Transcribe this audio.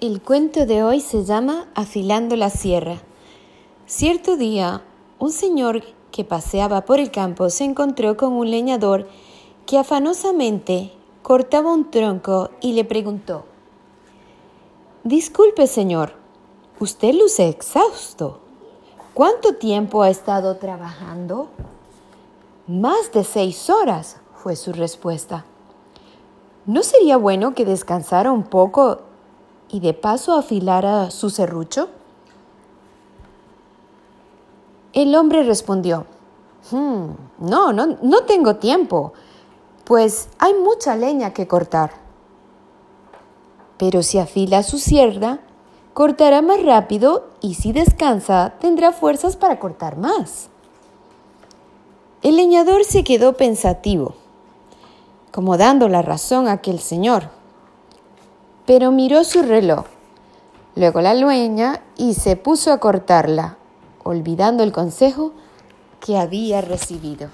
El cuento de hoy se llama Afilando la Sierra. Cierto día, un señor que paseaba por el campo se encontró con un leñador que afanosamente cortaba un tronco y le preguntó, Disculpe, señor, usted luce exhausto. ¿Cuánto tiempo ha estado trabajando? Más de seis horas, fue su respuesta. ¿No sería bueno que descansara un poco y de paso afilara su serrucho? El hombre respondió, hmm, no, no, no tengo tiempo, pues hay mucha leña que cortar. Pero si afila su sierra, cortará más rápido y si descansa, tendrá fuerzas para cortar más. El leñador se quedó pensativo, como dando la razón a aquel señor pero miró su reloj, luego la lueña y se puso a cortarla, olvidando el consejo que había recibido.